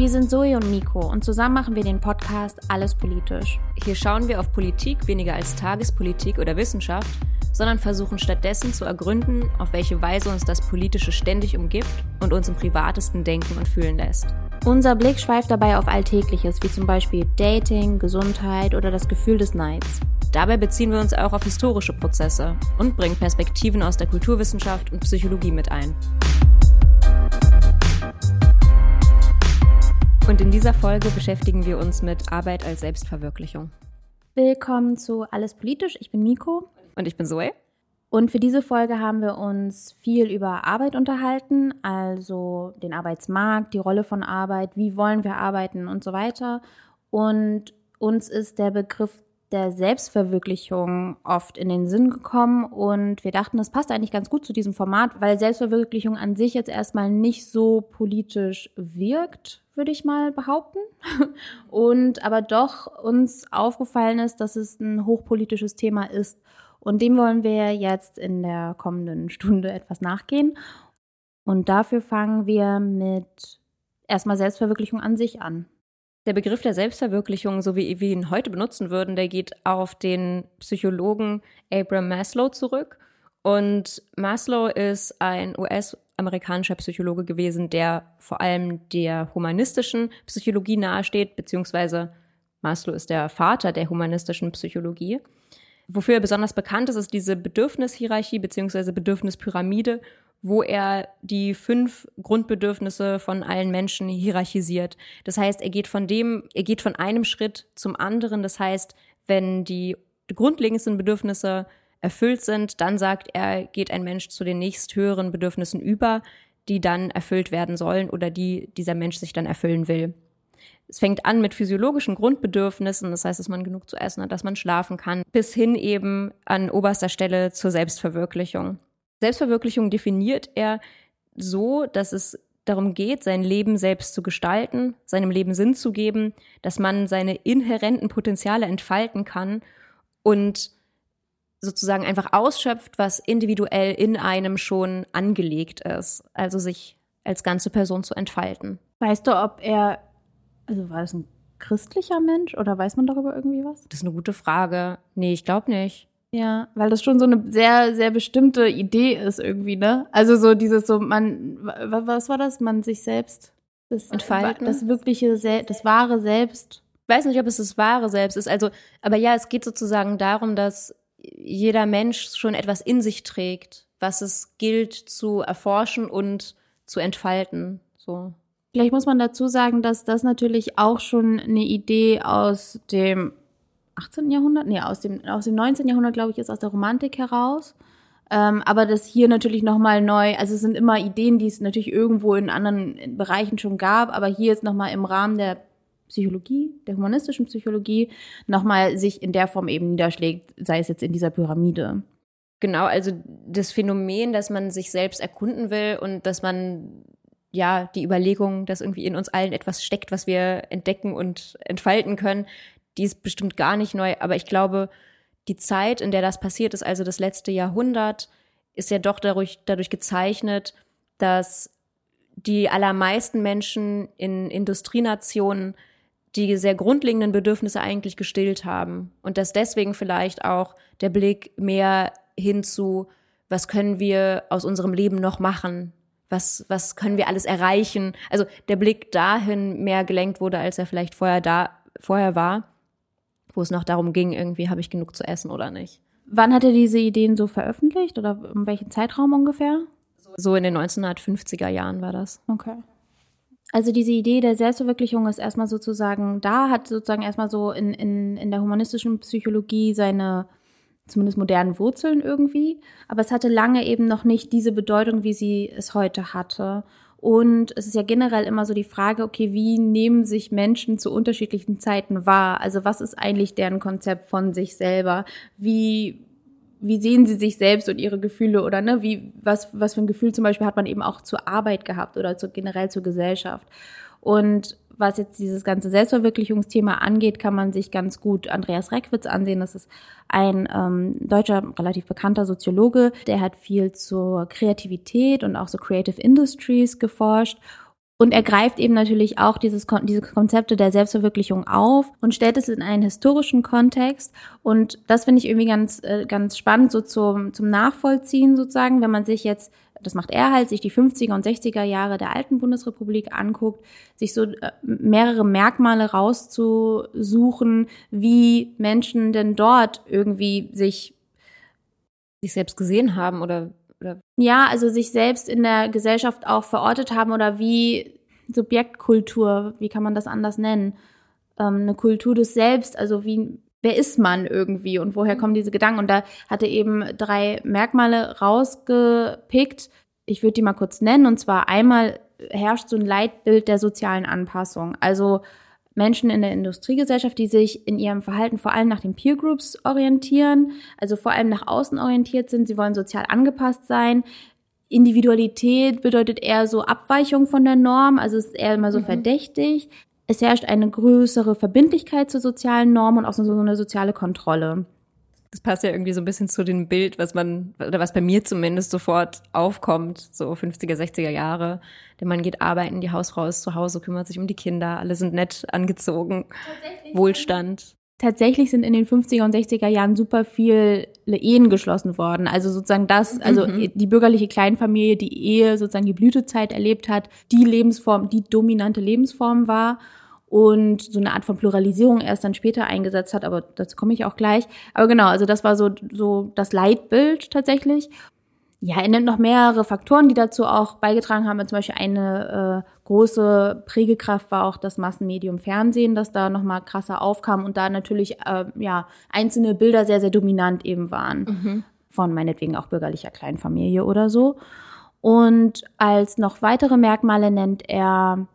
Wir sind Zoe und Nico und zusammen machen wir den Podcast Alles Politisch. Hier schauen wir auf Politik weniger als Tagespolitik oder Wissenschaft, sondern versuchen stattdessen zu ergründen, auf welche Weise uns das Politische ständig umgibt und uns im privatesten denken und fühlen lässt. Unser Blick schweift dabei auf Alltägliches, wie zum Beispiel Dating, Gesundheit oder das Gefühl des Neids. Dabei beziehen wir uns auch auf historische Prozesse und bringen Perspektiven aus der Kulturwissenschaft und Psychologie mit ein. Und in dieser Folge beschäftigen wir uns mit Arbeit als Selbstverwirklichung. Willkommen zu Alles Politisch. Ich bin Miko. Und ich bin Zoe. Und für diese Folge haben wir uns viel über Arbeit unterhalten, also den Arbeitsmarkt, die Rolle von Arbeit, wie wollen wir arbeiten und so weiter. Und uns ist der Begriff der Selbstverwirklichung oft in den Sinn gekommen und wir dachten, das passt eigentlich ganz gut zu diesem Format, weil Selbstverwirklichung an sich jetzt erstmal nicht so politisch wirkt, würde ich mal behaupten. Und aber doch uns aufgefallen ist, dass es ein hochpolitisches Thema ist. Und dem wollen wir jetzt in der kommenden Stunde etwas nachgehen. Und dafür fangen wir mit erstmal Selbstverwirklichung an sich an. Der Begriff der Selbstverwirklichung, so wie wir ihn heute benutzen würden, der geht auf den Psychologen Abraham Maslow zurück. Und Maslow ist ein US-amerikanischer Psychologe gewesen, der vor allem der humanistischen Psychologie nahesteht, beziehungsweise Maslow ist der Vater der humanistischen Psychologie. Wofür er besonders bekannt ist, ist diese Bedürfnishierarchie beziehungsweise Bedürfnispyramide, wo er die fünf Grundbedürfnisse von allen Menschen hierarchisiert. Das heißt, er geht von dem, er geht von einem Schritt zum anderen. Das heißt, wenn die grundlegendsten Bedürfnisse erfüllt sind, dann sagt er, geht ein Mensch zu den nächsthöheren Bedürfnissen über, die dann erfüllt werden sollen oder die dieser Mensch sich dann erfüllen will. Es fängt an mit physiologischen Grundbedürfnissen, das heißt, dass man genug zu essen hat, dass man schlafen kann, bis hin eben an oberster Stelle zur Selbstverwirklichung. Selbstverwirklichung definiert er so, dass es darum geht, sein Leben selbst zu gestalten, seinem Leben Sinn zu geben, dass man seine inhärenten Potenziale entfalten kann und sozusagen einfach ausschöpft, was individuell in einem schon angelegt ist. Also sich als ganze Person zu entfalten. Weißt du, ob er, also war das ein christlicher Mensch oder weiß man darüber irgendwie was? Das ist eine gute Frage. Nee, ich glaube nicht. Ja, weil das schon so eine sehr, sehr bestimmte Idee ist irgendwie, ne? Also so dieses so, man, was war das? Man sich selbst das entfalten. Das wirkliche, das wahre Selbst. Ich weiß nicht, ob es das wahre Selbst ist. Also, aber ja, es geht sozusagen darum, dass jeder Mensch schon etwas in sich trägt, was es gilt zu erforschen und zu entfalten. So. Vielleicht muss man dazu sagen, dass das natürlich auch schon eine Idee aus dem 18. Jahrhundert, nee, aus dem, aus dem 19. Jahrhundert, glaube ich, ist aus der Romantik heraus. Ähm, aber das hier natürlich nochmal neu, also es sind immer Ideen, die es natürlich irgendwo in anderen Bereichen schon gab, aber hier ist nochmal im Rahmen der Psychologie, der humanistischen Psychologie, nochmal sich in der Form eben niederschlägt, sei es jetzt in dieser Pyramide. Genau, also das Phänomen, dass man sich selbst erkunden will und dass man ja die Überlegung, dass irgendwie in uns allen etwas steckt, was wir entdecken und entfalten können, die ist bestimmt gar nicht neu, aber ich glaube, die Zeit, in der das passiert ist, also das letzte Jahrhundert, ist ja doch dadurch, dadurch gezeichnet, dass die allermeisten Menschen in Industrienationen die sehr grundlegenden Bedürfnisse eigentlich gestillt haben und dass deswegen vielleicht auch der Blick mehr hinzu, was können wir aus unserem Leben noch machen? Was, was können wir alles erreichen? Also der Blick dahin mehr gelenkt wurde, als er vielleicht vorher da, vorher war wo es noch darum ging, irgendwie habe ich genug zu essen oder nicht. Wann hat er diese Ideen so veröffentlicht oder in welchem Zeitraum ungefähr? So in den 1950er Jahren war das. Okay. Also diese Idee der Selbstverwirklichung ist erstmal sozusagen da, hat sozusagen erstmal so in, in, in der humanistischen Psychologie seine zumindest modernen Wurzeln irgendwie. Aber es hatte lange eben noch nicht diese Bedeutung, wie sie es heute hatte. Und es ist ja generell immer so die Frage, okay, wie nehmen sich Menschen zu unterschiedlichen Zeiten wahr? Also was ist eigentlich deren Konzept von sich selber? Wie, wie sehen sie sich selbst und ihre Gefühle oder ne, wie, was, was für ein Gefühl zum Beispiel hat man eben auch zur Arbeit gehabt oder zu, generell zur Gesellschaft? Und was jetzt dieses ganze Selbstverwirklichungsthema angeht, kann man sich ganz gut Andreas Reckwitz ansehen. Das ist ein ähm, deutscher, relativ bekannter Soziologe, der hat viel zur Kreativität und auch so Creative Industries geforscht. Und er greift eben natürlich auch dieses, diese Konzepte der Selbstverwirklichung auf und stellt es in einen historischen Kontext. Und das finde ich irgendwie ganz, äh, ganz spannend, so zum, zum Nachvollziehen sozusagen, wenn man sich jetzt, das macht er halt, sich die 50er und 60er Jahre der alten Bundesrepublik anguckt, sich so äh, mehrere Merkmale rauszusuchen, wie Menschen denn dort irgendwie sich sich selbst gesehen haben oder oder? Ja, also sich selbst in der Gesellschaft auch verortet haben oder wie Subjektkultur, wie kann man das anders nennen? Ähm, eine Kultur des Selbst, also wie, wer ist man irgendwie und woher kommen diese Gedanken? Und da hatte eben drei Merkmale rausgepickt. Ich würde die mal kurz nennen. Und zwar einmal herrscht so ein Leitbild der sozialen Anpassung. Also Menschen in der Industriegesellschaft, die sich in ihrem Verhalten vor allem nach den Peer Groups orientieren, also vor allem nach außen orientiert sind. Sie wollen sozial angepasst sein. Individualität bedeutet eher so Abweichung von der Norm, also es ist eher immer so mhm. verdächtig. Es herrscht eine größere Verbindlichkeit zur sozialen Norm und auch so eine soziale Kontrolle. Das passt ja irgendwie so ein bisschen zu dem Bild, was man, oder was bei mir zumindest sofort aufkommt, so 50er, 60er Jahre. Der Mann geht arbeiten, die Hausfrau ist zu Hause, kümmert sich um die Kinder, alle sind nett angezogen, Wohlstand. Tatsächlich sind in den 50er und 60er Jahren super viele Ehen geschlossen worden. Also sozusagen das, also mhm. die bürgerliche Kleinfamilie, die Ehe sozusagen die Blütezeit erlebt hat, die Lebensform, die dominante Lebensform war und so eine Art von Pluralisierung erst dann später eingesetzt hat, aber dazu komme ich auch gleich. Aber genau, also das war so, so das Leitbild tatsächlich. Ja, er nennt noch mehrere Faktoren, die dazu auch beigetragen haben. Zum Beispiel eine äh, große Prägekraft war auch das Massenmedium Fernsehen, das da nochmal krasser aufkam und da natürlich äh, ja einzelne Bilder sehr, sehr dominant eben waren. Mhm. Von meinetwegen auch bürgerlicher Kleinfamilie oder so. Und als noch weitere Merkmale nennt er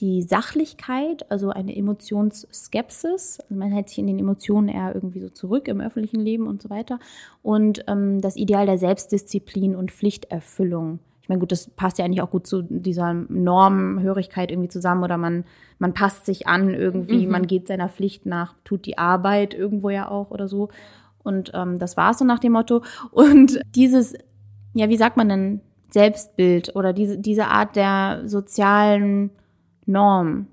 die Sachlichkeit, also eine Emotionsskepsis. Also man hält sich in den Emotionen eher irgendwie so zurück im öffentlichen Leben und so weiter. Und ähm, das Ideal der Selbstdisziplin und Pflichterfüllung. Ich meine, gut, das passt ja eigentlich auch gut zu dieser Normhörigkeit irgendwie zusammen oder man, man passt sich an irgendwie, mhm. man geht seiner Pflicht nach, tut die Arbeit irgendwo ja auch oder so. Und ähm, das war es so nach dem Motto. Und dieses, ja, wie sagt man denn, Selbstbild oder diese, diese Art der sozialen Norm.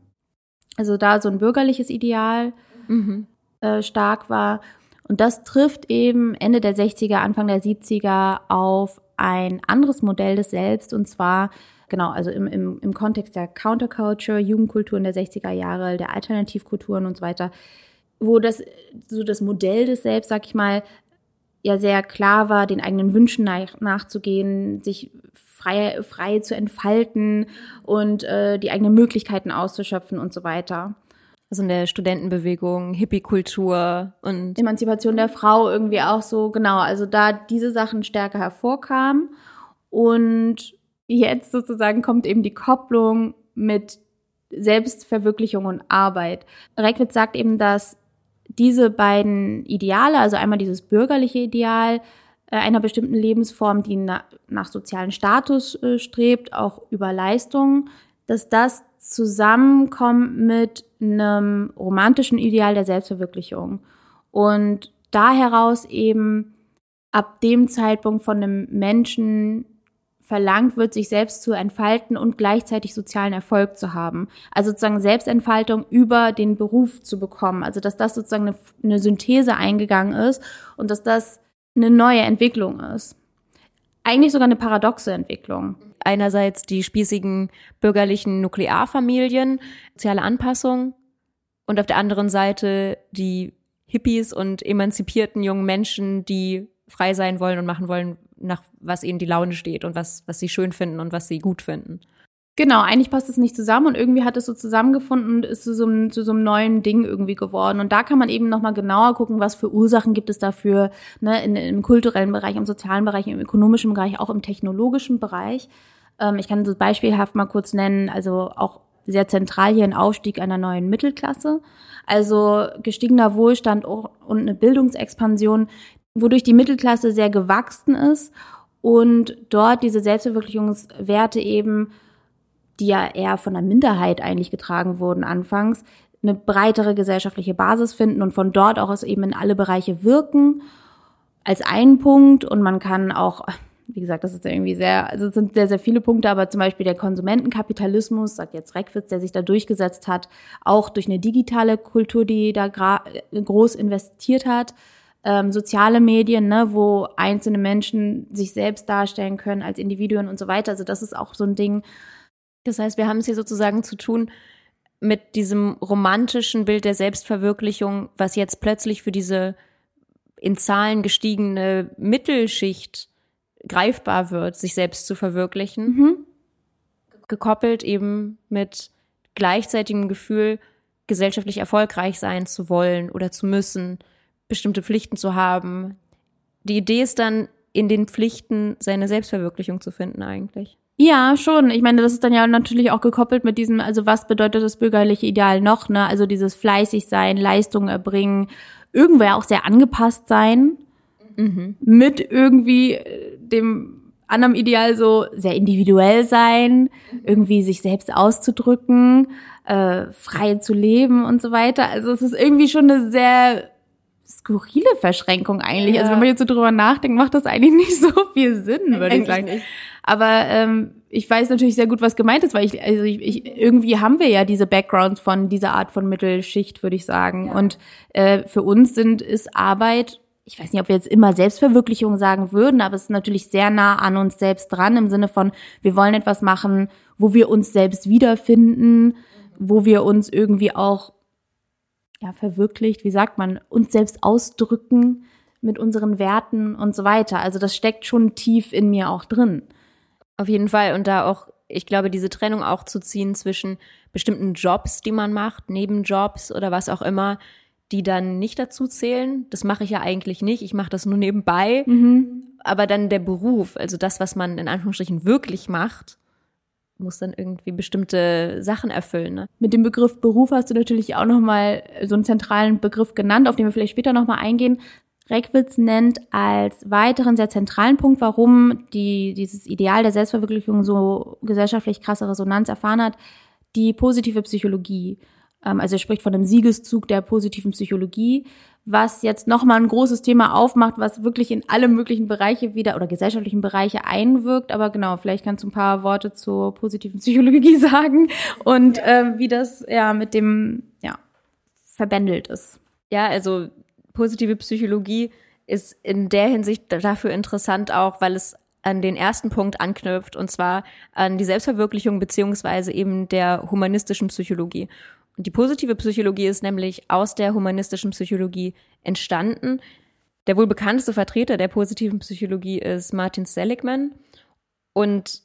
Also da so ein bürgerliches Ideal mhm. äh, stark war. Und das trifft eben Ende der 60er, Anfang der 70er auf ein anderes Modell des Selbst und zwar genau, also im, im, im Kontext der Counterculture, Jugendkulturen der 60er Jahre, der Alternativkulturen und so weiter, wo das so das Modell des Selbst, sag ich mal, ja sehr klar war, den eigenen Wünschen nach, nachzugehen, sich frei, frei zu entfalten und äh, die eigenen Möglichkeiten auszuschöpfen und so weiter. Also in der Studentenbewegung, Hippie-Kultur und Emanzipation der Frau irgendwie auch so, genau, also da diese Sachen stärker hervorkamen. Und jetzt sozusagen kommt eben die Kopplung mit Selbstverwirklichung und Arbeit. Reckwitz sagt eben, dass diese beiden Ideale, also einmal dieses bürgerliche Ideal, einer bestimmten Lebensform, die na, nach sozialen Status äh, strebt, auch über Leistung, dass das zusammenkommt mit einem romantischen Ideal der Selbstverwirklichung. Und da heraus eben ab dem Zeitpunkt von einem Menschen verlangt wird, sich selbst zu entfalten und gleichzeitig sozialen Erfolg zu haben. Also sozusagen Selbstentfaltung über den Beruf zu bekommen. Also dass das sozusagen eine, eine Synthese eingegangen ist und dass das eine neue Entwicklung ist. Eigentlich sogar eine paradoxe Entwicklung. Einerseits die spießigen bürgerlichen Nuklearfamilien, soziale Anpassung und auf der anderen Seite die Hippies und emanzipierten jungen Menschen, die frei sein wollen und machen wollen, nach was ihnen die Laune steht und was, was sie schön finden und was sie gut finden. Genau, eigentlich passt es nicht zusammen und irgendwie hat es so zusammengefunden und ist zu so, einem, zu so einem neuen Ding irgendwie geworden. Und da kann man eben nochmal genauer gucken, was für Ursachen gibt es dafür, ne, in, im kulturellen Bereich, im sozialen Bereich, im ökonomischen Bereich, auch im technologischen Bereich. Ähm, ich kann so beispielhaft mal kurz nennen, also auch sehr zentral hier ein Aufstieg einer neuen Mittelklasse. Also gestiegener Wohlstand und eine Bildungsexpansion, wodurch die Mittelklasse sehr gewachsen ist und dort diese Selbstverwirklichungswerte eben die ja eher von der Minderheit eigentlich getragen wurden anfangs, eine breitere gesellschaftliche Basis finden und von dort auch aus eben in alle Bereiche wirken als einen Punkt und man kann auch wie gesagt, das ist irgendwie sehr, also es sind sehr, sehr viele Punkte, aber zum Beispiel der Konsumentenkapitalismus, sagt jetzt Reckwitz, der sich da durchgesetzt hat, auch durch eine digitale Kultur, die da groß investiert hat, ähm, soziale Medien, ne, wo einzelne Menschen sich selbst darstellen können als Individuen und so weiter. Also das ist auch so ein Ding. Das heißt, wir haben es hier sozusagen zu tun mit diesem romantischen Bild der Selbstverwirklichung, was jetzt plötzlich für diese in Zahlen gestiegene Mittelschicht greifbar wird, sich selbst zu verwirklichen. Mhm. Gekoppelt eben mit gleichzeitigem Gefühl, gesellschaftlich erfolgreich sein zu wollen oder zu müssen, bestimmte Pflichten zu haben. Die Idee ist dann, in den Pflichten seine Selbstverwirklichung zu finden eigentlich. Ja, schon. Ich meine, das ist dann ja natürlich auch gekoppelt mit diesem, also was bedeutet das bürgerliche Ideal noch, ne? Also dieses fleißig sein, Leistung erbringen, irgendwo auch sehr angepasst sein, mhm. mit irgendwie äh, dem anderen Ideal so sehr individuell sein, irgendwie sich selbst auszudrücken, äh, frei zu leben und so weiter. Also es ist irgendwie schon eine sehr skurrile Verschränkung eigentlich. Ja. Also wenn man jetzt so drüber nachdenkt, macht das eigentlich nicht so viel Sinn, würde ich sagen. Nicht. Aber ähm, ich weiß natürlich sehr gut, was gemeint ist, weil ich, also ich, ich, irgendwie haben wir ja diese Backgrounds von dieser Art von Mittelschicht, würde ich sagen. Ja. Und äh, für uns sind ist Arbeit, ich weiß nicht, ob wir jetzt immer Selbstverwirklichung sagen würden, aber es ist natürlich sehr nah an uns selbst dran im Sinne von, wir wollen etwas machen, wo wir uns selbst wiederfinden, wo wir uns irgendwie auch ja, verwirklicht, wie sagt man, uns selbst ausdrücken mit unseren Werten und so weiter. Also das steckt schon tief in mir auch drin. Auf jeden Fall. Und da auch, ich glaube, diese Trennung auch zu ziehen zwischen bestimmten Jobs, die man macht, Nebenjobs oder was auch immer, die dann nicht dazu zählen. Das mache ich ja eigentlich nicht. Ich mache das nur nebenbei. Mhm. Aber dann der Beruf, also das, was man in Anführungsstrichen wirklich macht, muss dann irgendwie bestimmte Sachen erfüllen. Ne? Mit dem Begriff Beruf hast du natürlich auch nochmal so einen zentralen Begriff genannt, auf den wir vielleicht später nochmal eingehen. Reckwitz nennt als weiteren sehr zentralen Punkt, warum die, dieses Ideal der Selbstverwirklichung so gesellschaftlich krasse Resonanz erfahren hat, die positive Psychologie. Ähm, also er spricht von einem Siegeszug der positiven Psychologie, was jetzt nochmal ein großes Thema aufmacht, was wirklich in alle möglichen Bereiche wieder oder gesellschaftlichen Bereiche einwirkt. Aber genau, vielleicht kannst du ein paar Worte zur positiven Psychologie sagen und ja. äh, wie das ja mit dem ja verbändelt ist. Ja, also positive Psychologie ist in der Hinsicht dafür interessant auch, weil es an den ersten Punkt anknüpft, und zwar an die Selbstverwirklichung beziehungsweise eben der humanistischen Psychologie. Die positive Psychologie ist nämlich aus der humanistischen Psychologie entstanden. Der wohl bekannteste Vertreter der positiven Psychologie ist Martin Seligman. Und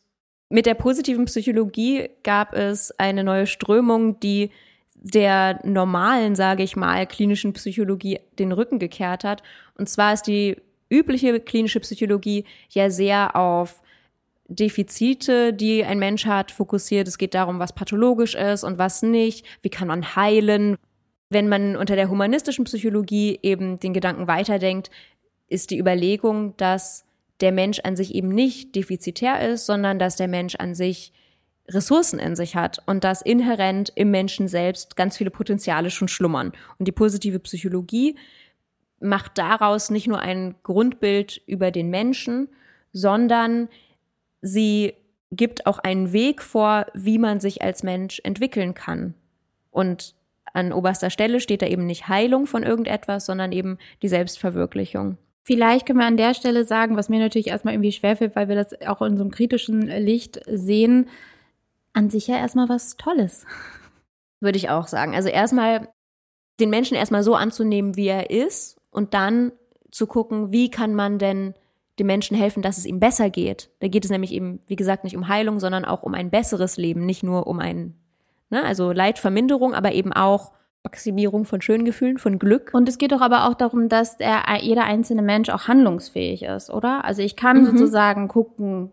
mit der positiven Psychologie gab es eine neue Strömung, die der normalen, sage ich mal, klinischen Psychologie den Rücken gekehrt hat. Und zwar ist die übliche klinische Psychologie ja sehr auf Defizite, die ein Mensch hat, fokussiert. Es geht darum, was pathologisch ist und was nicht. Wie kann man heilen? Wenn man unter der humanistischen Psychologie eben den Gedanken weiterdenkt, ist die Überlegung, dass der Mensch an sich eben nicht defizitär ist, sondern dass der Mensch an sich Ressourcen in sich hat und dass inhärent im Menschen selbst ganz viele Potenziale schon schlummern. Und die positive Psychologie macht daraus nicht nur ein Grundbild über den Menschen, sondern sie gibt auch einen Weg vor, wie man sich als Mensch entwickeln kann. Und an oberster Stelle steht da eben nicht Heilung von irgendetwas, sondern eben die Selbstverwirklichung. Vielleicht können wir an der Stelle sagen, was mir natürlich erstmal irgendwie schwerfällt, weil wir das auch in so einem kritischen Licht sehen, an sich ja erstmal was Tolles. Würde ich auch sagen. Also erstmal den Menschen erstmal so anzunehmen, wie er ist und dann zu gucken, wie kann man denn dem Menschen helfen, dass es ihm besser geht. Da geht es nämlich eben, wie gesagt, nicht um Heilung, sondern auch um ein besseres Leben, nicht nur um ein, ne, also Leidverminderung, aber eben auch Maximierung von schönen Gefühlen, von Glück. Und es geht doch aber auch darum, dass der, jeder einzelne Mensch auch handlungsfähig ist, oder? Also ich kann mhm. sozusagen gucken,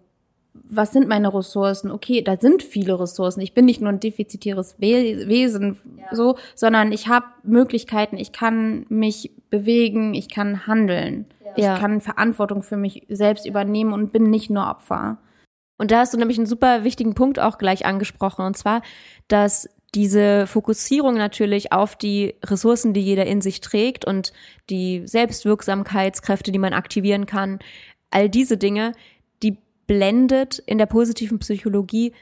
was sind meine Ressourcen? Okay, da sind viele Ressourcen. Ich bin nicht nur ein defizitäres Wesen, ja. so, sondern ich habe Möglichkeiten. Ich kann mich bewegen, ich kann handeln. Ja. Ich kann Verantwortung für mich selbst übernehmen und bin nicht nur Opfer. Und da hast du nämlich einen super wichtigen Punkt auch gleich angesprochen, und zwar, dass diese Fokussierung natürlich auf die Ressourcen, die jeder in sich trägt und die Selbstwirksamkeitskräfte, die man aktivieren kann, all diese Dinge, blendet in der positiven Psychologie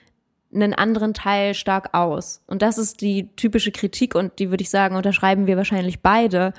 einen anderen Teil stark aus. Und das ist die typische Kritik und die würde ich sagen, unterschreiben wir wahrscheinlich beide,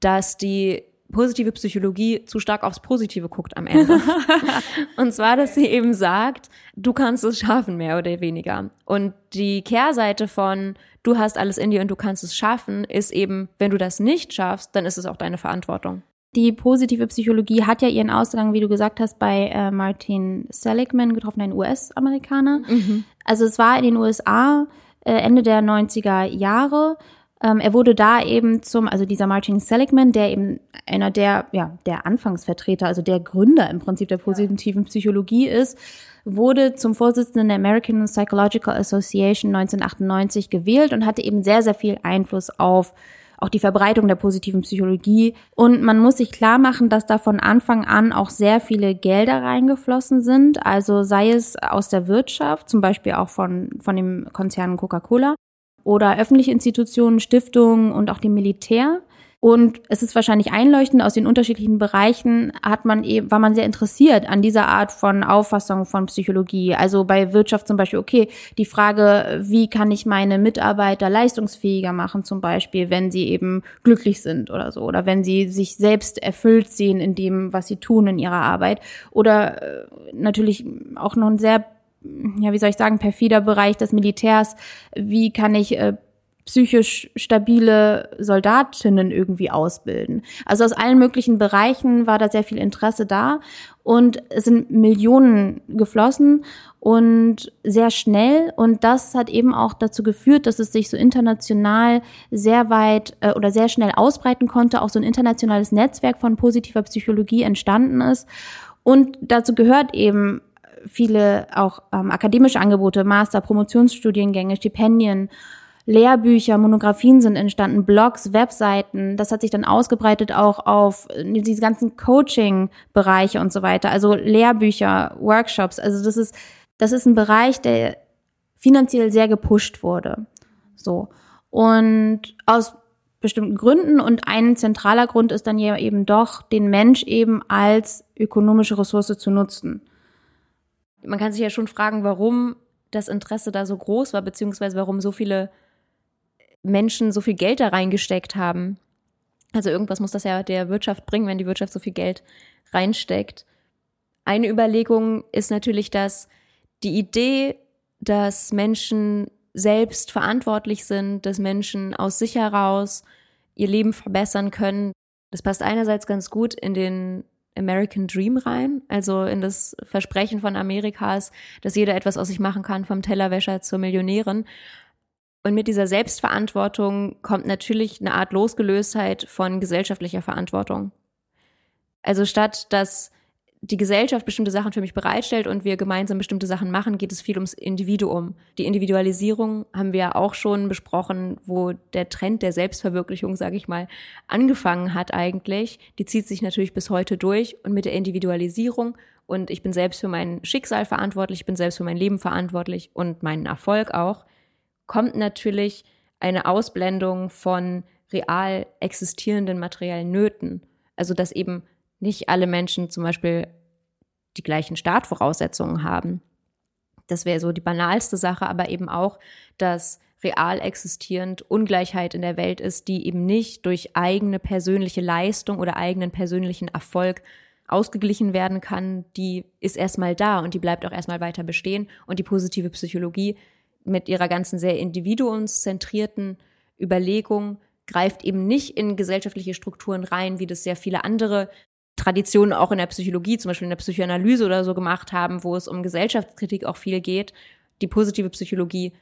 dass die positive Psychologie zu stark aufs Positive guckt am Ende. und zwar, dass sie eben sagt, du kannst es schaffen, mehr oder weniger. Und die Kehrseite von du hast alles in dir und du kannst es schaffen, ist eben, wenn du das nicht schaffst, dann ist es auch deine Verantwortung. Die positive Psychologie hat ja ihren Ausgang, wie du gesagt hast, bei äh, Martin Seligman getroffen, ein US-Amerikaner. Mhm. Also es war in den USA äh, Ende der 90er Jahre ähm, er wurde da eben zum, also dieser Martin Seligman, der eben einer der, ja, der Anfangsvertreter, also der Gründer im Prinzip der positiven Psychologie ist, wurde zum Vorsitzenden der American Psychological Association 1998 gewählt und hatte eben sehr, sehr viel Einfluss auf auch die Verbreitung der positiven Psychologie. Und man muss sich klar machen, dass da von Anfang an auch sehr viele Gelder reingeflossen sind. Also sei es aus der Wirtschaft, zum Beispiel auch von, von dem Konzern Coca-Cola, oder öffentliche Institutionen, Stiftungen und auch dem Militär. Und es ist wahrscheinlich einleuchtend aus den unterschiedlichen Bereichen hat man eben, war man sehr interessiert an dieser Art von Auffassung von Psychologie. Also bei Wirtschaft zum Beispiel, okay, die Frage, wie kann ich meine Mitarbeiter leistungsfähiger machen, zum Beispiel, wenn sie eben glücklich sind oder so, oder wenn sie sich selbst erfüllt sehen in dem, was sie tun in ihrer Arbeit. Oder äh, natürlich auch noch ein sehr ja, wie soll ich sagen, perfider Bereich des Militärs. Wie kann ich äh, psychisch stabile Soldatinnen irgendwie ausbilden? Also aus allen möglichen Bereichen war da sehr viel Interesse da und es sind Millionen geflossen und sehr schnell. Und das hat eben auch dazu geführt, dass es sich so international sehr weit äh, oder sehr schnell ausbreiten konnte, auch so ein internationales Netzwerk von positiver Psychologie entstanden ist. Und dazu gehört eben viele auch ähm, akademische Angebote, Master, Promotionsstudiengänge, Stipendien, Lehrbücher, Monographien sind entstanden, Blogs, Webseiten. Das hat sich dann ausgebreitet auch auf äh, diese ganzen Coaching-Bereiche und so weiter. Also Lehrbücher, Workshops. Also das ist, das ist ein Bereich, der finanziell sehr gepusht wurde. So. Und aus bestimmten Gründen und ein zentraler Grund ist dann ja eben doch, den Mensch eben als ökonomische Ressource zu nutzen man kann sich ja schon fragen, warum das Interesse da so groß war, beziehungsweise warum so viele Menschen so viel Geld da reingesteckt haben. Also irgendwas muss das ja der Wirtschaft bringen, wenn die Wirtschaft so viel Geld reinsteckt. Eine Überlegung ist natürlich, dass die Idee, dass Menschen selbst verantwortlich sind, dass Menschen aus sich heraus ihr Leben verbessern können, das passt einerseits ganz gut in den American Dream rein, also in das Versprechen von Amerikas, dass jeder etwas aus sich machen kann, vom Tellerwäscher zur Millionärin. Und mit dieser Selbstverantwortung kommt natürlich eine Art Losgelöstheit von gesellschaftlicher Verantwortung. Also statt dass die Gesellschaft bestimmte Sachen für mich bereitstellt und wir gemeinsam bestimmte Sachen machen, geht es viel ums Individuum. Die Individualisierung haben wir ja auch schon besprochen, wo der Trend der Selbstverwirklichung, sage ich mal, angefangen hat eigentlich. Die zieht sich natürlich bis heute durch und mit der Individualisierung und ich bin selbst für mein Schicksal verantwortlich, ich bin selbst für mein Leben verantwortlich und meinen Erfolg auch, kommt natürlich eine Ausblendung von real existierenden materiellen Nöten. Also dass eben nicht alle Menschen zum Beispiel die gleichen Startvoraussetzungen haben. Das wäre so die banalste Sache, aber eben auch, dass real existierend Ungleichheit in der Welt ist, die eben nicht durch eigene persönliche Leistung oder eigenen persönlichen Erfolg ausgeglichen werden kann, die ist erstmal da und die bleibt auch erstmal weiter bestehen. Und die positive Psychologie mit ihrer ganzen sehr individuumszentrierten Überlegung greift eben nicht in gesellschaftliche Strukturen rein, wie das sehr viele andere Traditionen auch in der Psychologie, zum Beispiel in der Psychoanalyse oder so gemacht haben, wo es um Gesellschaftskritik auch viel geht. Die positive Psychologie,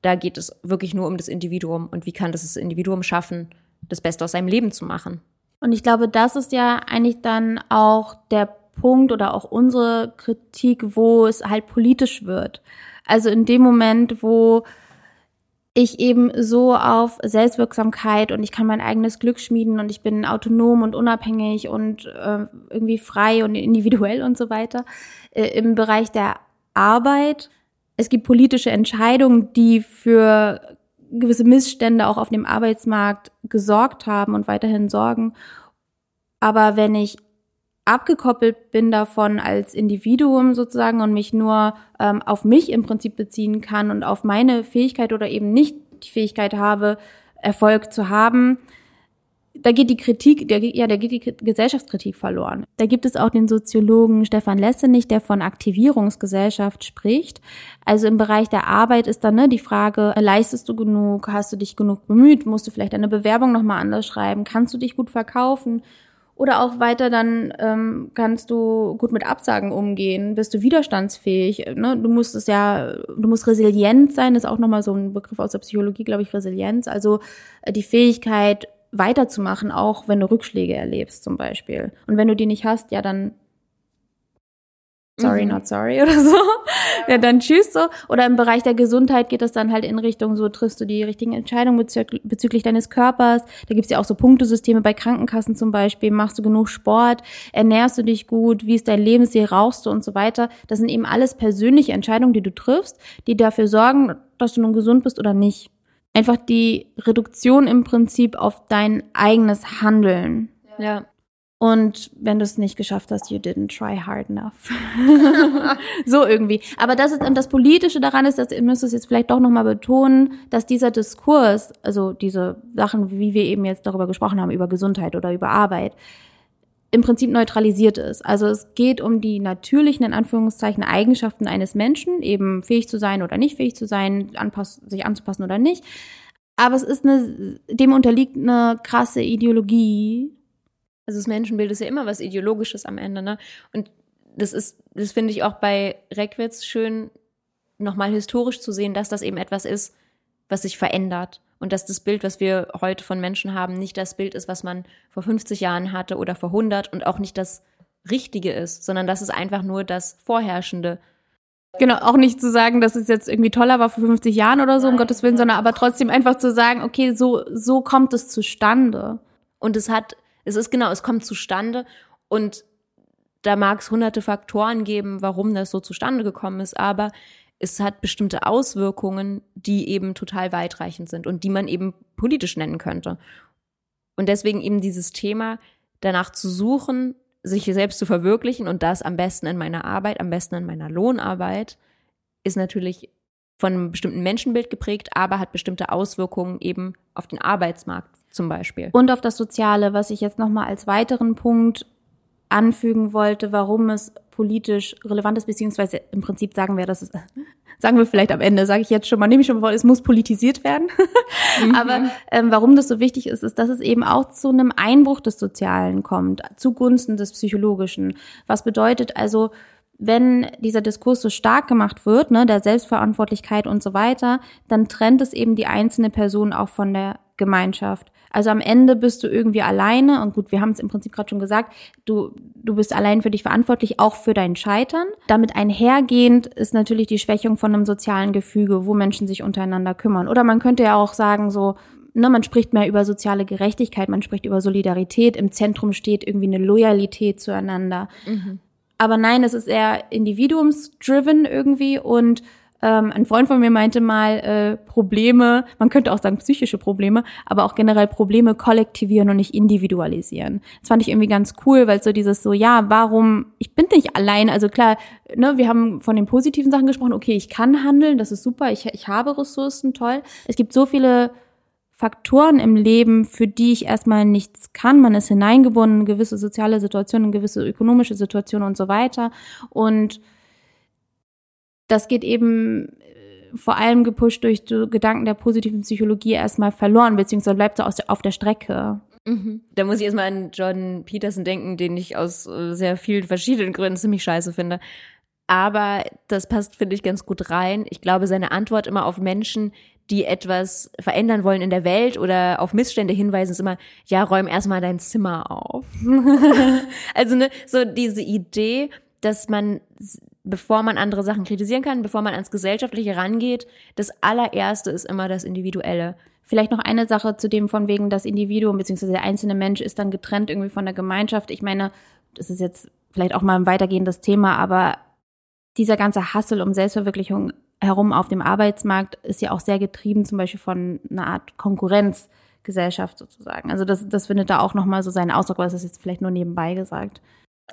da geht es wirklich nur um das Individuum und wie kann das das Individuum schaffen, das Beste aus seinem Leben zu machen. Und ich glaube, das ist ja eigentlich dann auch der Punkt oder auch unsere Kritik, wo es halt politisch wird. Also in dem Moment, wo ich eben so auf Selbstwirksamkeit und ich kann mein eigenes Glück schmieden und ich bin autonom und unabhängig und äh, irgendwie frei und individuell und so weiter. Äh, Im Bereich der Arbeit, es gibt politische Entscheidungen, die für gewisse Missstände auch auf dem Arbeitsmarkt gesorgt haben und weiterhin sorgen. Aber wenn ich abgekoppelt bin davon als Individuum sozusagen und mich nur ähm, auf mich im Prinzip beziehen kann und auf meine Fähigkeit oder eben nicht die Fähigkeit habe, Erfolg zu haben, da geht die Kritik, der, ja, da geht die Gesellschaftskritik verloren. Da gibt es auch den Soziologen Stefan Lessenich, der von Aktivierungsgesellschaft spricht. Also im Bereich der Arbeit ist dann ne, die Frage, leistest du genug, hast du dich genug bemüht, musst du vielleicht eine Bewerbung nochmal anders schreiben, kannst du dich gut verkaufen? Oder auch weiter dann ähm, kannst du gut mit Absagen umgehen, bist du widerstandsfähig. Ne? Du musst es ja, du musst resilient sein, ist auch nochmal so ein Begriff aus der Psychologie, glaube ich, Resilienz. Also äh, die Fähigkeit, weiterzumachen, auch wenn du Rückschläge erlebst zum Beispiel. Und wenn du die nicht hast, ja dann sorry, mhm. not sorry oder so. Ja. dann tschüss so. Oder im Bereich der Gesundheit geht das dann halt in Richtung, so triffst du die richtigen Entscheidungen bezü bezüglich deines Körpers. Da gibt's ja auch so Punktesysteme bei Krankenkassen zum Beispiel. Machst du genug Sport? Ernährst du dich gut? Wie ist dein Lebensstil? Rauchst du und so weiter? Das sind eben alles persönliche Entscheidungen, die du triffst, die dafür sorgen, dass du nun gesund bist oder nicht einfach die Reduktion im Prinzip auf dein eigenes Handeln. Ja. Und wenn du es nicht geschafft hast, you didn't try hard enough. so irgendwie. Aber das ist das Politische daran ist, dass ihr müsst es jetzt vielleicht doch nochmal betonen, dass dieser Diskurs, also diese Sachen, wie wir eben jetzt darüber gesprochen haben, über Gesundheit oder über Arbeit, im Prinzip neutralisiert ist. Also es geht um die natürlichen, in Anführungszeichen, Eigenschaften eines Menschen, eben fähig zu sein oder nicht fähig zu sein, anpass sich anzupassen oder nicht. Aber es ist eine, dem unterliegt eine krasse Ideologie. Also das Menschenbild ist ja immer was Ideologisches am Ende, ne? Und das ist, das finde ich auch bei Reckwitz schön, nochmal historisch zu sehen, dass das eben etwas ist, was sich verändert und dass das Bild, was wir heute von Menschen haben, nicht das Bild ist, was man vor 50 Jahren hatte oder vor 100 und auch nicht das Richtige ist, sondern dass es einfach nur das Vorherrschende Genau, auch nicht zu sagen, dass es jetzt irgendwie toller war vor 50 Jahren oder so, Nein, um Gottes Willen, sondern aber trotzdem einfach zu sagen, okay, so, so kommt es zustande. Und es hat, es ist genau, es kommt zustande und da mag es hunderte Faktoren geben, warum das so zustande gekommen ist, aber es hat bestimmte Auswirkungen, die eben total weitreichend sind und die man eben politisch nennen könnte. Und deswegen eben dieses Thema danach zu suchen, sich selbst zu verwirklichen und das am besten in meiner Arbeit, am besten in meiner Lohnarbeit, ist natürlich von einem bestimmten Menschenbild geprägt, aber hat bestimmte Auswirkungen eben auf den Arbeitsmarkt zum Beispiel. Und auf das Soziale, was ich jetzt nochmal als weiteren Punkt anfügen wollte, warum es politisch relevant ist, beziehungsweise im Prinzip sagen wir, dass es, sagen wir vielleicht am Ende, sage ich jetzt schon mal, nehme ich schon mal vor, es muss politisiert werden. mhm. Aber ähm, warum das so wichtig ist, ist, dass es eben auch zu einem Einbruch des Sozialen kommt, zugunsten des Psychologischen. Was bedeutet also, wenn dieser Diskurs so stark gemacht wird, ne, der Selbstverantwortlichkeit und so weiter, dann trennt es eben die einzelne Person auch von der Gemeinschaft. Also am Ende bist du irgendwie alleine und gut, wir haben es im Prinzip gerade schon gesagt, du, du bist allein für dich verantwortlich, auch für dein Scheitern. Damit einhergehend ist natürlich die Schwächung von einem sozialen Gefüge, wo Menschen sich untereinander kümmern. Oder man könnte ja auch sagen, so, ne, man spricht mehr über soziale Gerechtigkeit, man spricht über Solidarität, im Zentrum steht irgendwie eine Loyalität zueinander. Mhm. Aber nein, es ist eher individuumsdriven irgendwie und ähm, ein Freund von mir meinte mal, äh, Probleme, man könnte auch sagen psychische Probleme, aber auch generell Probleme kollektivieren und nicht individualisieren. Das fand ich irgendwie ganz cool, weil so dieses so, ja, warum, ich bin nicht allein, also klar, ne, wir haben von den positiven Sachen gesprochen, okay, ich kann handeln, das ist super, ich, ich habe Ressourcen, toll. Es gibt so viele Faktoren im Leben, für die ich erstmal nichts kann. Man ist hineingebunden in gewisse soziale Situationen, in gewisse ökonomische Situationen und so weiter. Und das geht eben äh, vor allem gepusht durch Gedanken der positiven Psychologie erstmal verloren, beziehungsweise bleibt so auf der Strecke. Mhm. Da muss ich erstmal an Jordan Peterson denken, den ich aus äh, sehr vielen verschiedenen Gründen ziemlich scheiße finde. Aber das passt, finde ich, ganz gut rein. Ich glaube, seine Antwort immer auf Menschen, die etwas verändern wollen in der Welt oder auf Missstände hinweisen, ist immer, ja, räum erstmal dein Zimmer auf. also ne, so diese Idee, dass man bevor man andere Sachen kritisieren kann, bevor man ans Gesellschaftliche rangeht, das allererste ist immer das Individuelle. Vielleicht noch eine Sache zu dem von wegen das Individuum bzw. der einzelne Mensch ist dann getrennt irgendwie von der Gemeinschaft. Ich meine, das ist jetzt vielleicht auch mal ein weitergehendes Thema, aber dieser ganze Hassel um Selbstverwirklichung herum auf dem Arbeitsmarkt ist ja auch sehr getrieben, zum Beispiel von einer Art Konkurrenzgesellschaft sozusagen. Also das, das findet da auch nochmal so seinen Ausdruck, aber das ist jetzt vielleicht nur nebenbei gesagt.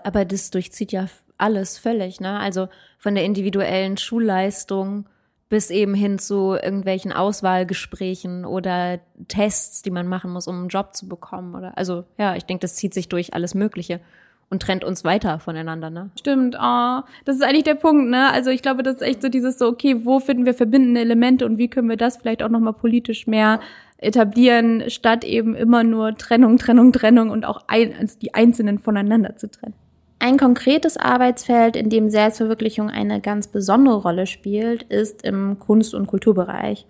Aber das durchzieht ja alles völlig, ne? Also von der individuellen Schulleistung bis eben hin zu irgendwelchen Auswahlgesprächen oder Tests, die man machen muss, um einen Job zu bekommen oder also ja, ich denke, das zieht sich durch alles Mögliche und trennt uns weiter voneinander, ne? Stimmt, oh, das ist eigentlich der Punkt, ne? Also ich glaube, das ist echt so dieses so, okay, wo finden wir verbindende Elemente und wie können wir das vielleicht auch nochmal politisch mehr etablieren, statt eben immer nur Trennung, Trennung, Trennung und auch ein, also die Einzelnen voneinander zu trennen. Ein konkretes Arbeitsfeld, in dem Selbstverwirklichung eine ganz besondere Rolle spielt, ist im Kunst- und Kulturbereich.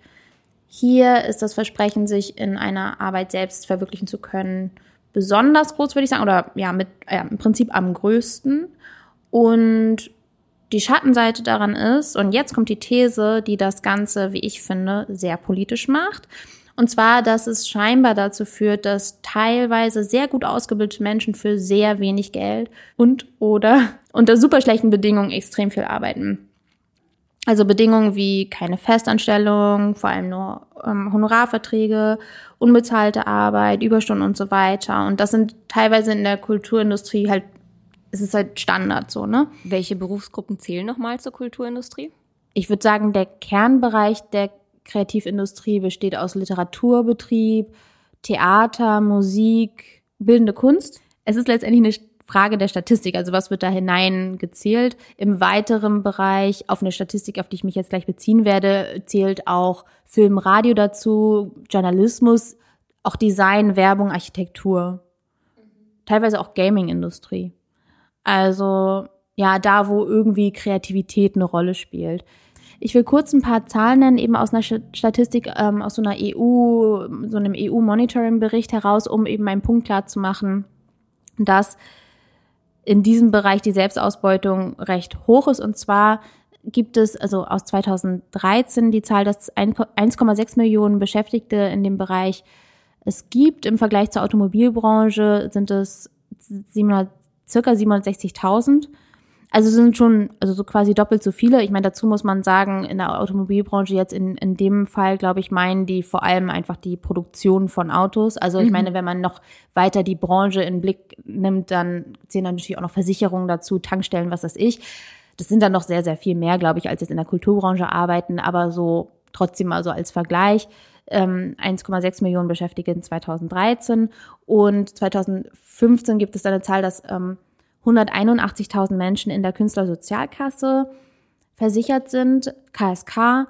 Hier ist das Versprechen, sich in einer Arbeit selbst verwirklichen zu können, besonders groß, würde ich sagen, oder ja, mit ja, im Prinzip am größten. Und die Schattenseite daran ist, und jetzt kommt die These, die das Ganze, wie ich finde, sehr politisch macht. Und zwar, dass es scheinbar dazu führt, dass teilweise sehr gut ausgebildete Menschen für sehr wenig Geld und oder unter super schlechten Bedingungen extrem viel arbeiten. Also Bedingungen wie keine Festanstellung, vor allem nur ähm, Honorarverträge, unbezahlte Arbeit, Überstunden und so weiter. Und das sind teilweise in der Kulturindustrie halt, es ist halt Standard so, ne? Welche Berufsgruppen zählen nochmal zur Kulturindustrie? Ich würde sagen, der Kernbereich der Kreativindustrie besteht aus Literaturbetrieb, Theater, Musik, bildende Kunst. Es ist letztendlich eine Frage der Statistik, also was wird da hineingezählt. Im weiteren Bereich, auf eine Statistik, auf die ich mich jetzt gleich beziehen werde, zählt auch Film, Radio dazu, Journalismus, auch Design, Werbung, Architektur. Teilweise auch Gaming-Industrie. Also ja, da, wo irgendwie Kreativität eine Rolle spielt. Ich will kurz ein paar Zahlen nennen, eben aus einer Statistik, ähm, aus so einer EU, so einem EU-Monitoring-Bericht heraus, um eben einen Punkt klar zu machen, dass in diesem Bereich die Selbstausbeutung recht hoch ist. Und zwar gibt es also aus 2013 die Zahl, dass 1,6 Millionen Beschäftigte in dem Bereich es gibt. Im Vergleich zur Automobilbranche sind es 700, circa 760.000. Also sind schon, also so quasi doppelt so viele. Ich meine, dazu muss man sagen, in der Automobilbranche jetzt in, in dem Fall, glaube ich, meinen die vor allem einfach die Produktion von Autos. Also ich mhm. meine, wenn man noch weiter die Branche in Blick nimmt, dann zählen dann natürlich auch noch Versicherungen dazu, Tankstellen, was weiß ich. Das sind dann noch sehr, sehr viel mehr, glaube ich, als jetzt in der Kulturbranche arbeiten, aber so trotzdem mal so als Vergleich. 1,6 ähm, Millionen Beschäftigte in 2013 und 2015 gibt es eine Zahl, dass ähm, 181.000 Menschen in der Künstlersozialkasse versichert sind, KSK.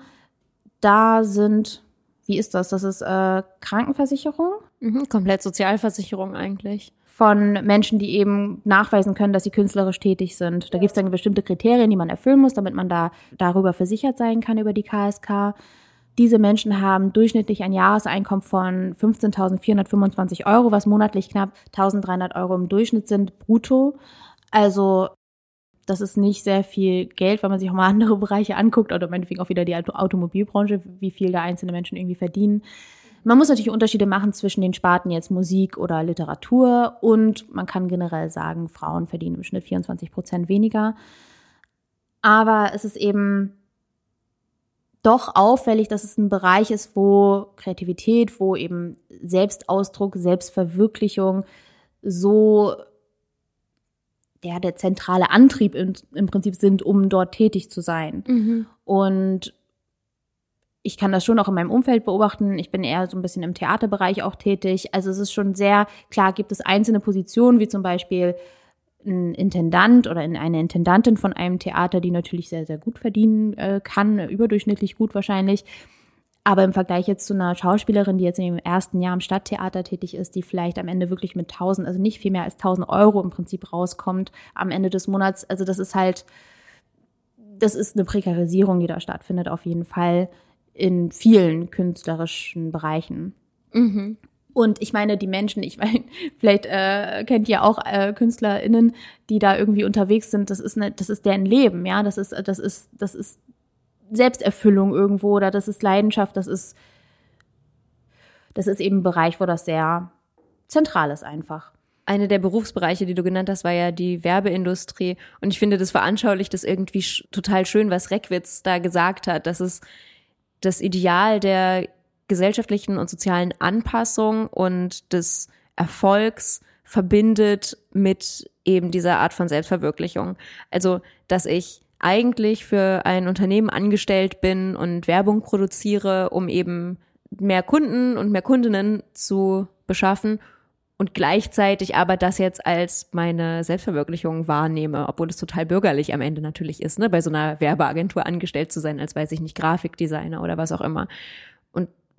Da sind, wie ist das? Das ist äh, Krankenversicherung? Mhm, komplett Sozialversicherung eigentlich. Von Menschen, die eben nachweisen können, dass sie künstlerisch tätig sind. Da gibt es dann bestimmte Kriterien, die man erfüllen muss, damit man da darüber versichert sein kann über die KSK. Diese Menschen haben durchschnittlich ein Jahreseinkommen von 15.425 Euro, was monatlich knapp 1.300 Euro im Durchschnitt sind, brutto. Also das ist nicht sehr viel Geld, wenn man sich auch mal andere Bereiche anguckt oder meinetwegen auch wieder die Automobilbranche, wie viel da einzelne Menschen irgendwie verdienen. Man muss natürlich Unterschiede machen zwischen den Sparten jetzt Musik oder Literatur und man kann generell sagen, Frauen verdienen im Schnitt 24 Prozent weniger. Aber es ist eben doch auffällig, dass es ein Bereich ist, wo Kreativität, wo eben Selbstausdruck, Selbstverwirklichung so der, der zentrale Antrieb im, im Prinzip sind, um dort tätig zu sein. Mhm. Und ich kann das schon auch in meinem Umfeld beobachten. Ich bin eher so ein bisschen im Theaterbereich auch tätig. Also es ist schon sehr klar, gibt es einzelne Positionen, wie zum Beispiel ein Intendant oder eine Intendantin von einem Theater, die natürlich sehr, sehr gut verdienen äh, kann, überdurchschnittlich gut wahrscheinlich. Aber im Vergleich jetzt zu einer Schauspielerin, die jetzt im ersten Jahr im Stadttheater tätig ist, die vielleicht am Ende wirklich mit 1000, also nicht viel mehr als 1000 Euro im Prinzip rauskommt am Ende des Monats. Also das ist halt, das ist eine Prekarisierung, die da stattfindet, auf jeden Fall in vielen künstlerischen Bereichen. Mhm. Und ich meine, die Menschen, ich meine, vielleicht äh, kennt ihr auch äh, KünstlerInnen, die da irgendwie unterwegs sind, das ist eine, das ist deren Leben, ja. Das ist, das ist, das ist Selbsterfüllung irgendwo oder das ist Leidenschaft, das ist, das ist eben ein Bereich, wo das sehr zentral ist einfach. Eine der Berufsbereiche, die du genannt hast, war ja die Werbeindustrie. Und ich finde, das veranschaulicht das irgendwie total schön, was Reckwitz da gesagt hat, dass es das Ideal der gesellschaftlichen und sozialen Anpassung und des Erfolgs verbindet mit eben dieser Art von Selbstverwirklichung. Also, dass ich eigentlich für ein Unternehmen angestellt bin und Werbung produziere, um eben mehr Kunden und mehr Kundinnen zu beschaffen und gleichzeitig aber das jetzt als meine Selbstverwirklichung wahrnehme, obwohl es total bürgerlich am Ende natürlich ist, ne, bei so einer Werbeagentur angestellt zu sein, als weiß ich nicht, Grafikdesigner oder was auch immer.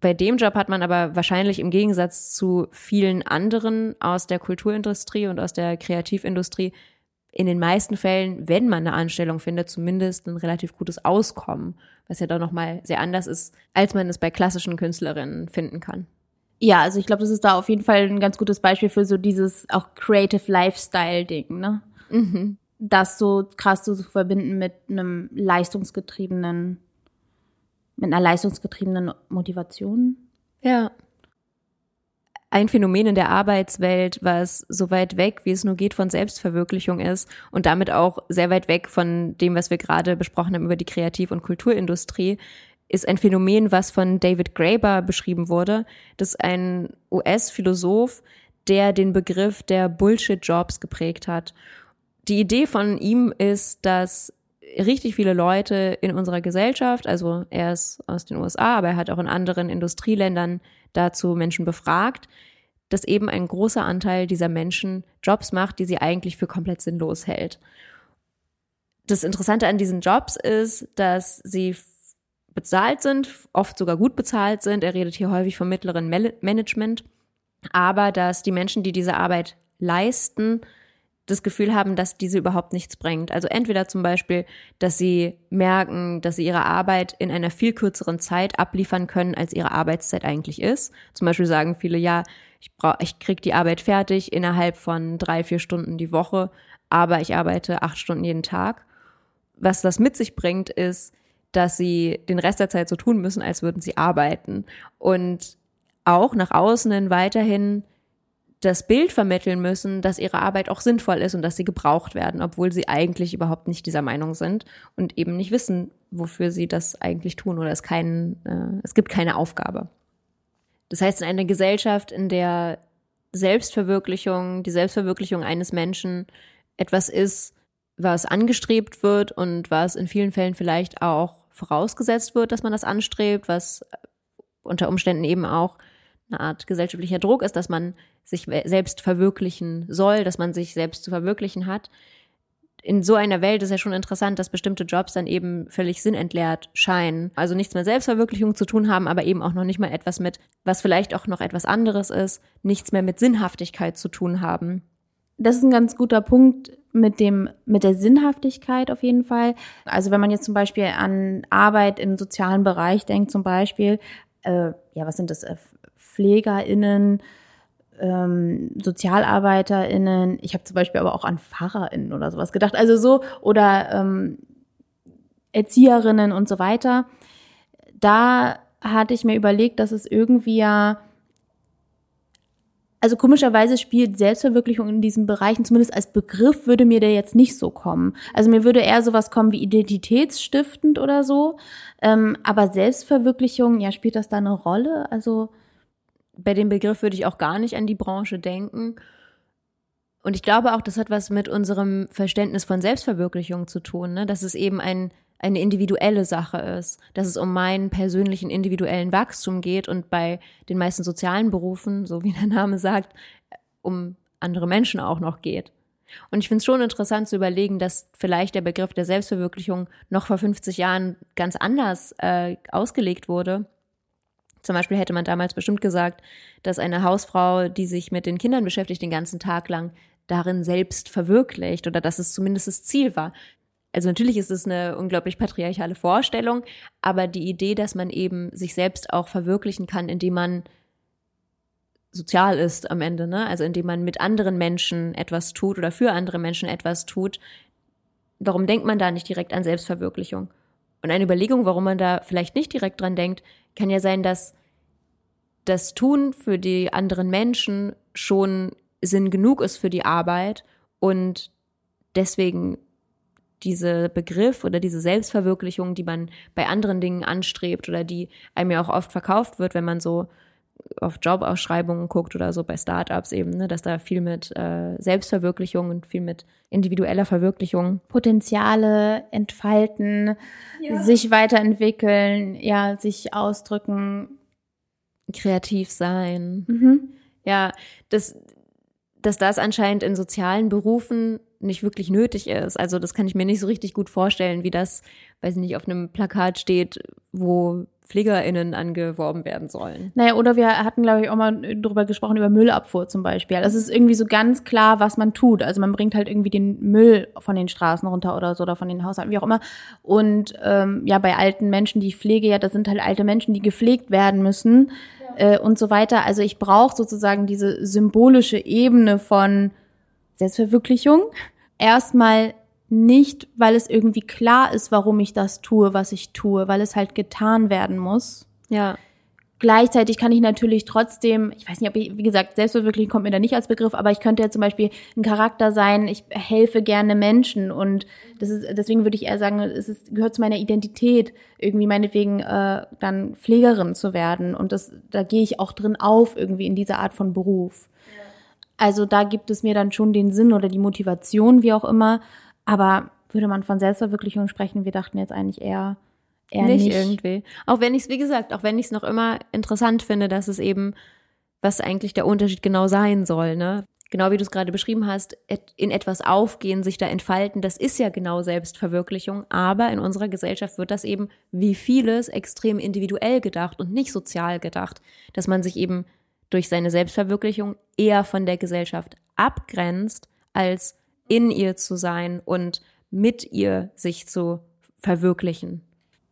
Bei dem Job hat man aber wahrscheinlich im Gegensatz zu vielen anderen aus der Kulturindustrie und aus der Kreativindustrie in den meisten Fällen, wenn man eine Anstellung findet, zumindest ein relativ gutes Auskommen, was ja doch nochmal sehr anders ist, als man es bei klassischen Künstlerinnen finden kann. Ja, also ich glaube, das ist da auf jeden Fall ein ganz gutes Beispiel für so dieses auch Creative Lifestyle-Ding, ne? Mhm. Das so krass zu verbinden mit einem leistungsgetriebenen, mit einer leistungsgetriebenen Motivation. Ja ein Phänomen in der Arbeitswelt, was so weit weg, wie es nur geht, von Selbstverwirklichung ist und damit auch sehr weit weg von dem, was wir gerade besprochen haben über die Kreativ- und Kulturindustrie, ist ein Phänomen, was von David Graeber beschrieben wurde. Das ist ein US-Philosoph, der den Begriff der Bullshit-Jobs geprägt hat. Die Idee von ihm ist, dass richtig viele Leute in unserer Gesellschaft, also er ist aus den USA, aber er hat auch in anderen Industrieländern dazu Menschen befragt, dass eben ein großer Anteil dieser Menschen Jobs macht, die sie eigentlich für komplett sinnlos hält. Das Interessante an diesen Jobs ist, dass sie bezahlt sind, oft sogar gut bezahlt sind. Er redet hier häufig vom mittleren Management, aber dass die Menschen, die diese Arbeit leisten, das Gefühl haben, dass diese überhaupt nichts bringt. Also entweder zum Beispiel, dass sie merken, dass sie ihre Arbeit in einer viel kürzeren Zeit abliefern können, als ihre Arbeitszeit eigentlich ist. Zum Beispiel sagen viele, ja, ich brauche, ich krieg die Arbeit fertig innerhalb von drei, vier Stunden die Woche, aber ich arbeite acht Stunden jeden Tag. Was das mit sich bringt, ist, dass sie den Rest der Zeit so tun müssen, als würden sie arbeiten und auch nach außen weiterhin das Bild vermitteln müssen, dass ihre Arbeit auch sinnvoll ist und dass sie gebraucht werden, obwohl sie eigentlich überhaupt nicht dieser Meinung sind und eben nicht wissen, wofür sie das eigentlich tun oder es keinen, äh, es gibt keine Aufgabe. Das heißt, in einer Gesellschaft, in der Selbstverwirklichung, die Selbstverwirklichung eines Menschen etwas ist, was angestrebt wird und was in vielen Fällen vielleicht auch vorausgesetzt wird, dass man das anstrebt, was unter Umständen eben auch eine Art gesellschaftlicher Druck ist, dass man sich selbst verwirklichen soll, dass man sich selbst zu verwirklichen hat. In so einer Welt ist ja schon interessant, dass bestimmte Jobs dann eben völlig sinnentleert scheinen. Also nichts mit Selbstverwirklichung zu tun haben, aber eben auch noch nicht mal etwas mit, was vielleicht auch noch etwas anderes ist, nichts mehr mit Sinnhaftigkeit zu tun haben. Das ist ein ganz guter Punkt mit dem, mit der Sinnhaftigkeit auf jeden Fall. Also wenn man jetzt zum Beispiel an Arbeit im sozialen Bereich denkt, zum Beispiel, äh, ja, was sind das? PflegerInnen, ähm, SozialarbeiterInnen. Ich habe zum Beispiel aber auch an PfarrerInnen oder sowas gedacht. Also so, oder ähm, Erzieherinnen und so weiter. Da hatte ich mir überlegt, dass es irgendwie ja also komischerweise spielt Selbstverwirklichung in diesen Bereichen, zumindest als Begriff, würde mir der jetzt nicht so kommen. Also mir würde eher sowas kommen wie identitätsstiftend oder so. Ähm, aber Selbstverwirklichung, ja, spielt das da eine Rolle? Also bei dem Begriff würde ich auch gar nicht an die Branche denken. Und ich glaube auch, das hat was mit unserem Verständnis von Selbstverwirklichung zu tun, ne? dass es eben ein, eine individuelle Sache ist, dass es um meinen persönlichen individuellen Wachstum geht und bei den meisten sozialen Berufen, so wie der Name sagt, um andere Menschen auch noch geht. Und ich finde es schon interessant zu überlegen, dass vielleicht der Begriff der Selbstverwirklichung noch vor 50 Jahren ganz anders äh, ausgelegt wurde zum Beispiel hätte man damals bestimmt gesagt, dass eine Hausfrau, die sich mit den Kindern beschäftigt, den ganzen Tag lang darin selbst verwirklicht oder dass es zumindest das Ziel war. Also natürlich ist es eine unglaublich patriarchale Vorstellung, aber die Idee, dass man eben sich selbst auch verwirklichen kann, indem man sozial ist am Ende, ne? Also indem man mit anderen Menschen etwas tut oder für andere Menschen etwas tut. Warum denkt man da nicht direkt an Selbstverwirklichung? Und eine Überlegung, warum man da vielleicht nicht direkt dran denkt, kann ja sein, dass das Tun für die anderen Menschen schon Sinn genug ist für die Arbeit und deswegen diese Begriff oder diese Selbstverwirklichung, die man bei anderen Dingen anstrebt oder die einem ja auch oft verkauft wird, wenn man so auf Jobausschreibungen guckt oder so bei Startups eben, ne, dass da viel mit äh, Selbstverwirklichung und viel mit individueller Verwirklichung. Potenziale entfalten, ja. sich weiterentwickeln, ja, sich ausdrücken. Kreativ sein. Mhm. Ja, das, dass das anscheinend in sozialen Berufen nicht wirklich nötig ist. Also das kann ich mir nicht so richtig gut vorstellen, wie das, weiß ich nicht, auf einem Plakat steht, wo PflegerInnen angeworben werden sollen. Naja, oder wir hatten, glaube ich, auch mal drüber gesprochen, über Müllabfuhr zum Beispiel. Das ist irgendwie so ganz klar, was man tut. Also man bringt halt irgendwie den Müll von den Straßen runter oder so oder von den Haushalten, wie auch immer. Und ähm, ja, bei alten Menschen, die ich pflege, ja, das sind halt alte Menschen, die gepflegt werden müssen ja. äh, und so weiter. Also ich brauche sozusagen diese symbolische Ebene von Selbstverwirklichung. Erstmal nicht, weil es irgendwie klar ist, warum ich das tue, was ich tue, weil es halt getan werden muss. Ja. Gleichzeitig kann ich natürlich trotzdem, ich weiß nicht, ob ich, wie gesagt, selbstverwirklichung kommt mir da nicht als Begriff, aber ich könnte ja zum Beispiel ein Charakter sein, ich helfe gerne Menschen und das ist, deswegen würde ich eher sagen, es ist, gehört zu meiner Identität, irgendwie meinetwegen äh, dann Pflegerin zu werden und das, da gehe ich auch drin auf, irgendwie in dieser Art von Beruf. Also da gibt es mir dann schon den Sinn oder die Motivation, wie auch immer. Aber würde man von Selbstverwirklichung sprechen, wir dachten jetzt eigentlich eher, eher nicht, nicht. irgendwie. Auch wenn ich es, wie gesagt, auch wenn ich es noch immer interessant finde, dass es eben, was eigentlich der Unterschied genau sein soll, ne? Genau wie du es gerade beschrieben hast, in etwas aufgehen, sich da entfalten, das ist ja genau Selbstverwirklichung, aber in unserer Gesellschaft wird das eben wie vieles extrem individuell gedacht und nicht sozial gedacht, dass man sich eben durch seine Selbstverwirklichung eher von der Gesellschaft abgrenzt, als in ihr zu sein und mit ihr sich zu verwirklichen.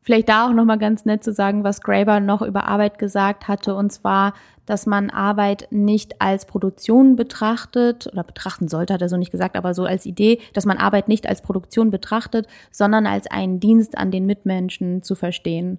Vielleicht da auch nochmal ganz nett zu sagen, was Graeber noch über Arbeit gesagt hatte, und zwar, dass man Arbeit nicht als Produktion betrachtet oder betrachten sollte, hat er so nicht gesagt, aber so als Idee, dass man Arbeit nicht als Produktion betrachtet, sondern als einen Dienst an den Mitmenschen zu verstehen.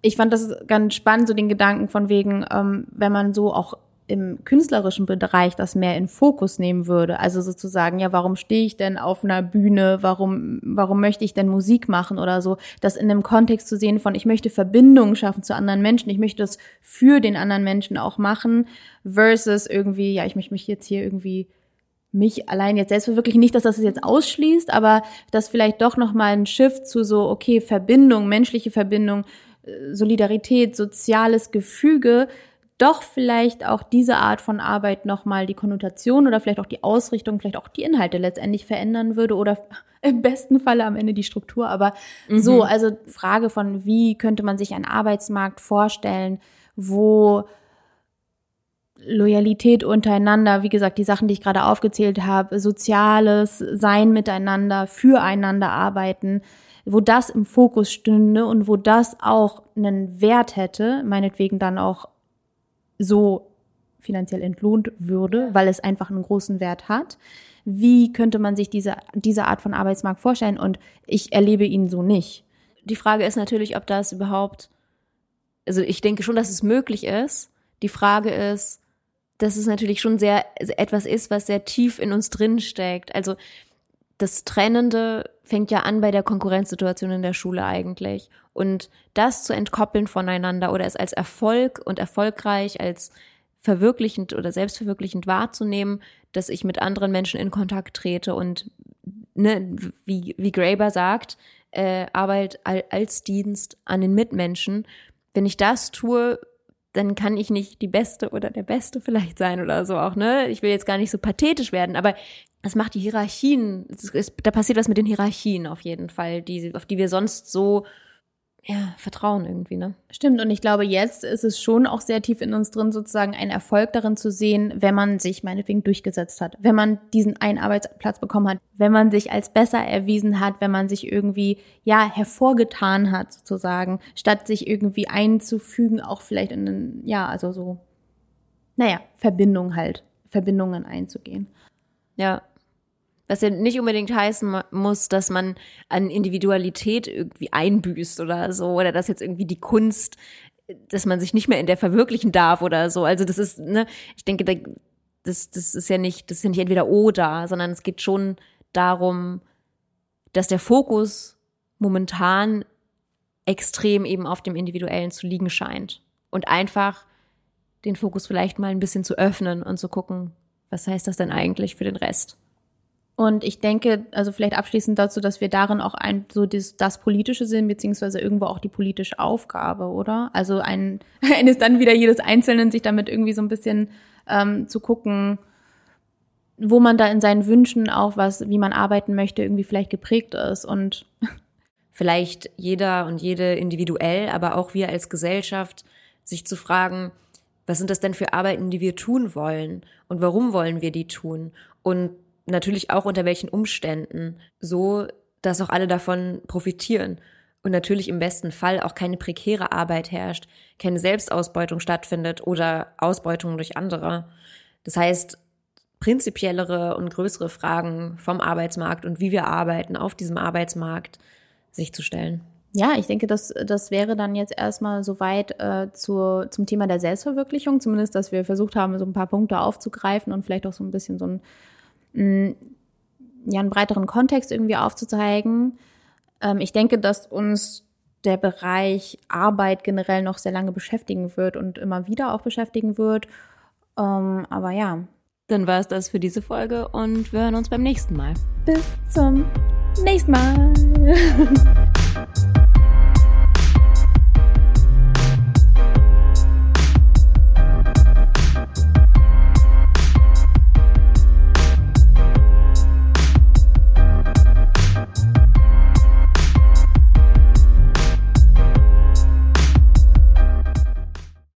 Ich fand das ganz spannend, so den Gedanken von wegen, ähm, wenn man so auch im künstlerischen Bereich das mehr in Fokus nehmen würde. Also sozusagen, ja, warum stehe ich denn auf einer Bühne? Warum, warum möchte ich denn Musik machen oder so? Das in einem Kontext zu sehen von, ich möchte Verbindungen schaffen zu anderen Menschen. Ich möchte das für den anderen Menschen auch machen versus irgendwie, ja, ich möchte mich jetzt hier irgendwie mich allein jetzt selbst wirklich nicht, dass das jetzt ausschließt, aber dass vielleicht doch noch mal ein Shift zu so okay Verbindung, menschliche Verbindung, äh, Solidarität, soziales Gefüge doch vielleicht auch diese Art von Arbeit nochmal die Konnotation oder vielleicht auch die Ausrichtung, vielleicht auch die Inhalte letztendlich verändern würde oder im besten Falle am Ende die Struktur. Aber mhm. so, also Frage von, wie könnte man sich einen Arbeitsmarkt vorstellen, wo Loyalität untereinander, wie gesagt, die Sachen, die ich gerade aufgezählt habe, soziales Sein miteinander, füreinander arbeiten, wo das im Fokus stünde und wo das auch einen Wert hätte, meinetwegen dann auch so finanziell entlohnt würde, weil es einfach einen großen Wert hat. Wie könnte man sich diese, diese Art von Arbeitsmarkt vorstellen? Und ich erlebe ihn so nicht. Die Frage ist natürlich, ob das überhaupt, also ich denke schon, dass es möglich ist. Die Frage ist, dass es natürlich schon sehr etwas ist, was sehr tief in uns drin steckt. Also das Trennende fängt ja an bei der Konkurrenzsituation in der Schule eigentlich. Und das zu entkoppeln voneinander oder es als Erfolg und erfolgreich, als verwirklichend oder selbstverwirklichend wahrzunehmen, dass ich mit anderen Menschen in Kontakt trete und ne, wie, wie Graeber sagt, äh, Arbeit als Dienst an den Mitmenschen. Wenn ich das tue, dann kann ich nicht die Beste oder der Beste vielleicht sein oder so auch, ne? Ich will jetzt gar nicht so pathetisch werden, aber es macht die Hierarchien, ist, da passiert was mit den Hierarchien auf jeden Fall, die, auf die wir sonst so ja, Vertrauen irgendwie, ne? Stimmt, und ich glaube, jetzt ist es schon auch sehr tief in uns drin, sozusagen einen Erfolg darin zu sehen, wenn man sich meinetwegen durchgesetzt hat, wenn man diesen einen Arbeitsplatz bekommen hat, wenn man sich als besser erwiesen hat, wenn man sich irgendwie, ja, hervorgetan hat, sozusagen, statt sich irgendwie einzufügen, auch vielleicht in einen, ja, also so, naja, Verbindung halt, Verbindungen einzugehen. Ja, was ja nicht unbedingt heißen muss, dass man an Individualität irgendwie einbüßt oder so, oder dass jetzt irgendwie die Kunst, dass man sich nicht mehr in der verwirklichen darf oder so. Also das ist, ne, ich denke, das, das ist ja nicht, das ist ja nicht entweder oder, sondern es geht schon darum, dass der Fokus momentan extrem eben auf dem Individuellen zu liegen scheint. Und einfach den Fokus vielleicht mal ein bisschen zu öffnen und zu gucken, was heißt das denn eigentlich für den Rest? Und ich denke, also vielleicht abschließend dazu, dass wir darin auch ein, so das, das Politische sehen, beziehungsweise irgendwo auch die politische Aufgabe, oder? Also ein, eines dann wieder jedes Einzelnen, sich damit irgendwie so ein bisschen ähm, zu gucken, wo man da in seinen Wünschen auch was, wie man arbeiten möchte, irgendwie vielleicht geprägt ist. Und vielleicht jeder und jede individuell, aber auch wir als Gesellschaft, sich zu fragen, was sind das denn für Arbeiten, die wir tun wollen? Und warum wollen wir die tun? Und natürlich auch unter welchen Umständen, so dass auch alle davon profitieren und natürlich im besten Fall auch keine prekäre Arbeit herrscht, keine Selbstausbeutung stattfindet oder Ausbeutung durch andere. Das heißt, prinzipiellere und größere Fragen vom Arbeitsmarkt und wie wir arbeiten auf diesem Arbeitsmarkt sich zu stellen. Ja, ich denke, das, das wäre dann jetzt erstmal soweit äh, zur, zum Thema der Selbstverwirklichung, zumindest, dass wir versucht haben, so ein paar Punkte aufzugreifen und vielleicht auch so ein bisschen so ein, mh, mm, ja, einen breiteren Kontext irgendwie aufzuzeigen. Ähm, ich denke, dass uns der Bereich Arbeit generell noch sehr lange beschäftigen wird und immer wieder auch beschäftigen wird. Ähm, aber ja. Dann war es das für diese Folge und wir hören uns beim nächsten Mal. Bis zum nächsten Mal.